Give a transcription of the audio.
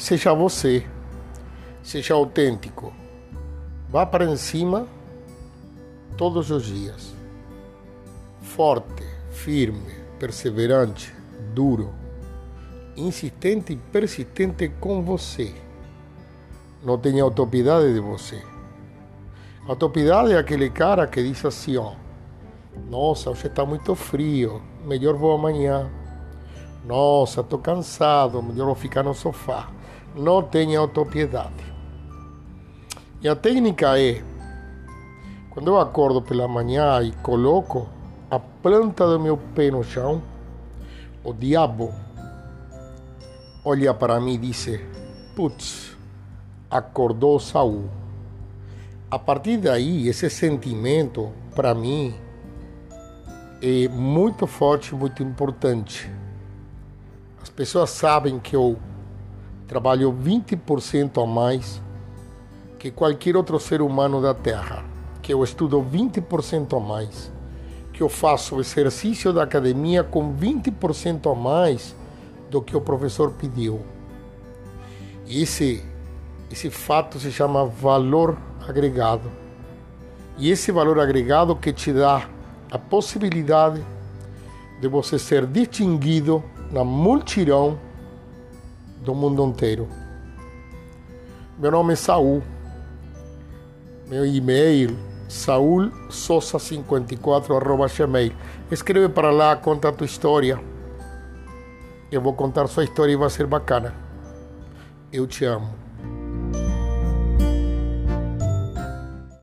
Seja você, seja autêntico. Vá para cima todos os dias. Forte, firme, perseverante, duro, insistente e persistente com você. Não tenha autopiedade de você. Autopiedade é aquele cara que diz assim, ó. Nossa, hoje está muito frio, melhor vou amanhã. Nossa, estou cansado, melhor vou ficar no sofá. Não tenha autopiedade. E a técnica é, quando eu acordo pela manhã e coloco a planta do meu pé no chão, o diabo olha para mim e diz: Putz, acordou Saul. A partir daí, esse sentimento, para mim, é muito forte, muito importante. As pessoas sabem que eu trabalho 20% a mais que qualquer outro ser humano da Terra, que eu estudo 20% a mais, que eu faço exercício da academia com 20% a mais do que o professor pediu. E esse, esse fato se chama valor agregado. E esse valor agregado que te dá a possibilidade de você ser distinguido na multidão do mundo inteiro. Meu nome é Saul. Meu e-mail saulsosa54@gmail. Escreve para lá, conta a tua história. Eu vou contar sua história e vai ser bacana. Eu te amo.